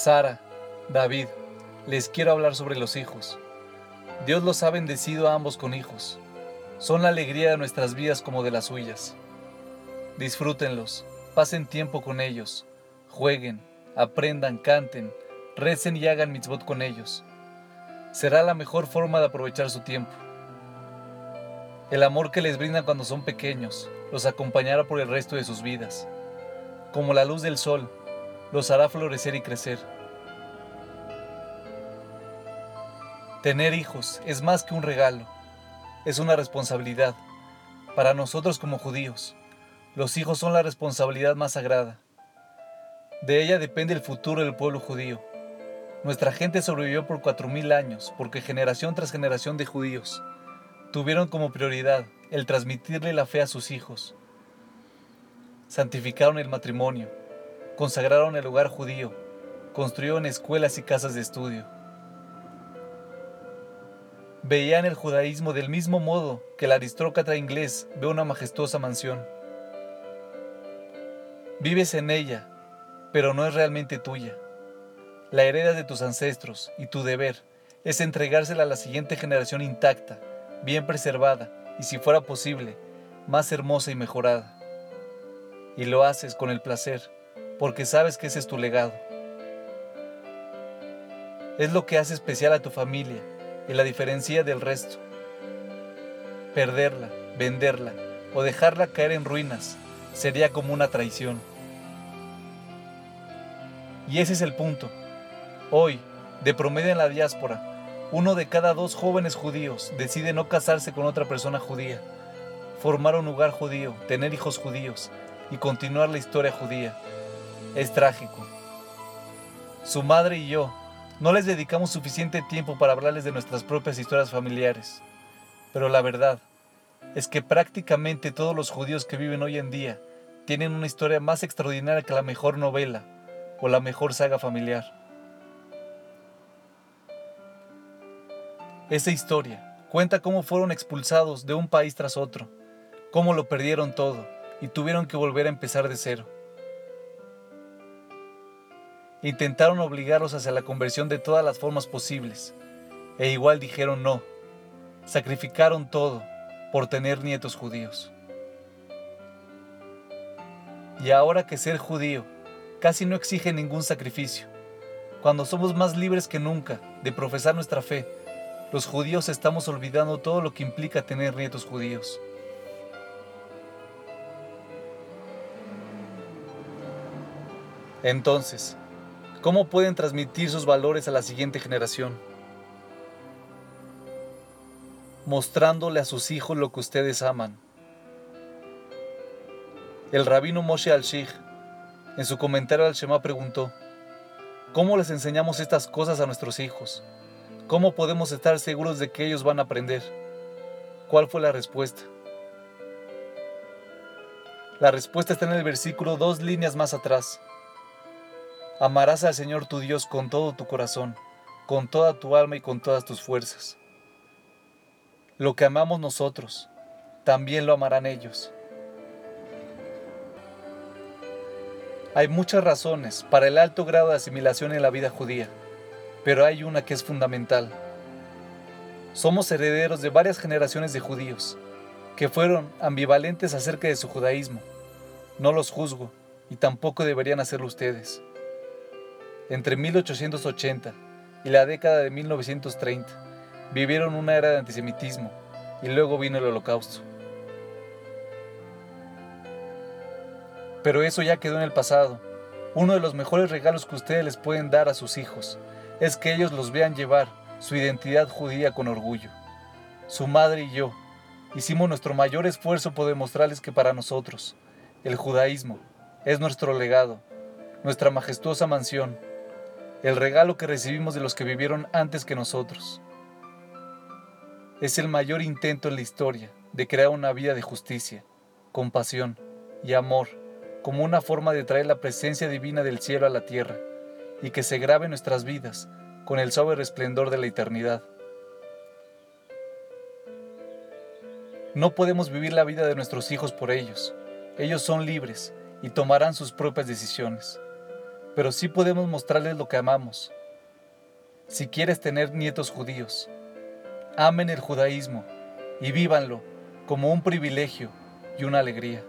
Sara, David, les quiero hablar sobre los hijos. Dios los ha bendecido a ambos con hijos. Son la alegría de nuestras vidas como de las suyas. Disfrútenlos, pasen tiempo con ellos, jueguen, aprendan, canten, recen y hagan mitzvot con ellos. Será la mejor forma de aprovechar su tiempo. El amor que les brindan cuando son pequeños los acompañará por el resto de sus vidas. Como la luz del sol, los hará florecer y crecer. Tener hijos es más que un regalo, es una responsabilidad. Para nosotros como judíos, los hijos son la responsabilidad más sagrada. De ella depende el futuro del pueblo judío. Nuestra gente sobrevivió por cuatro mil años porque generación tras generación de judíos tuvieron como prioridad el transmitirle la fe a sus hijos. Santificaron el matrimonio, consagraron el hogar judío, construyeron escuelas y casas de estudio. Veían el judaísmo del mismo modo que el aristócrata inglés ve una majestuosa mansión. Vives en ella, pero no es realmente tuya. La heredas de tus ancestros y tu deber es entregársela a la siguiente generación intacta, bien preservada y si fuera posible, más hermosa y mejorada. Y lo haces con el placer, porque sabes que ese es tu legado. Es lo que hace especial a tu familia y la diferencia del resto. Perderla, venderla o dejarla caer en ruinas sería como una traición. Y ese es el punto. Hoy, de promedio en la diáspora, uno de cada dos jóvenes judíos decide no casarse con otra persona judía, formar un hogar judío, tener hijos judíos y continuar la historia judía. Es trágico. Su madre y yo no les dedicamos suficiente tiempo para hablarles de nuestras propias historias familiares. Pero la verdad es que prácticamente todos los judíos que viven hoy en día tienen una historia más extraordinaria que la mejor novela o la mejor saga familiar. Esa historia cuenta cómo fueron expulsados de un país tras otro, cómo lo perdieron todo y tuvieron que volver a empezar de cero. Intentaron obligarlos hacia la conversión de todas las formas posibles, e igual dijeron no. Sacrificaron todo por tener nietos judíos. Y ahora que ser judío casi no exige ningún sacrificio, cuando somos más libres que nunca de profesar nuestra fe, los judíos estamos olvidando todo lo que implica tener nietos judíos. Entonces, ¿cómo pueden transmitir sus valores a la siguiente generación? Mostrándole a sus hijos lo que ustedes aman. El rabino Moshe al-Shich, en su comentario al Shema, preguntó, ¿cómo les enseñamos estas cosas a nuestros hijos? ¿Cómo podemos estar seguros de que ellos van a aprender? ¿Cuál fue la respuesta? La respuesta está en el versículo dos líneas más atrás. Amarás al Señor tu Dios con todo tu corazón, con toda tu alma y con todas tus fuerzas. Lo que amamos nosotros, también lo amarán ellos. Hay muchas razones para el alto grado de asimilación en la vida judía pero hay una que es fundamental. Somos herederos de varias generaciones de judíos, que fueron ambivalentes acerca de su judaísmo. No los juzgo, y tampoco deberían hacerlo ustedes. Entre 1880 y la década de 1930, vivieron una era de antisemitismo, y luego vino el holocausto. Pero eso ya quedó en el pasado. Uno de los mejores regalos que ustedes les pueden dar a sus hijos es que ellos los vean llevar su identidad judía con orgullo. Su madre y yo hicimos nuestro mayor esfuerzo por demostrarles que para nosotros, el judaísmo es nuestro legado, nuestra majestuosa mansión, el regalo que recibimos de los que vivieron antes que nosotros. Es el mayor intento en la historia de crear una vida de justicia, compasión y amor como una forma de traer la presencia divina del cielo a la tierra y que se grabe en nuestras vidas con el suave resplendor de la eternidad. No podemos vivir la vida de nuestros hijos por ellos. Ellos son libres y tomarán sus propias decisiones. Pero sí podemos mostrarles lo que amamos. Si quieres tener nietos judíos, amen el judaísmo y vívanlo como un privilegio y una alegría.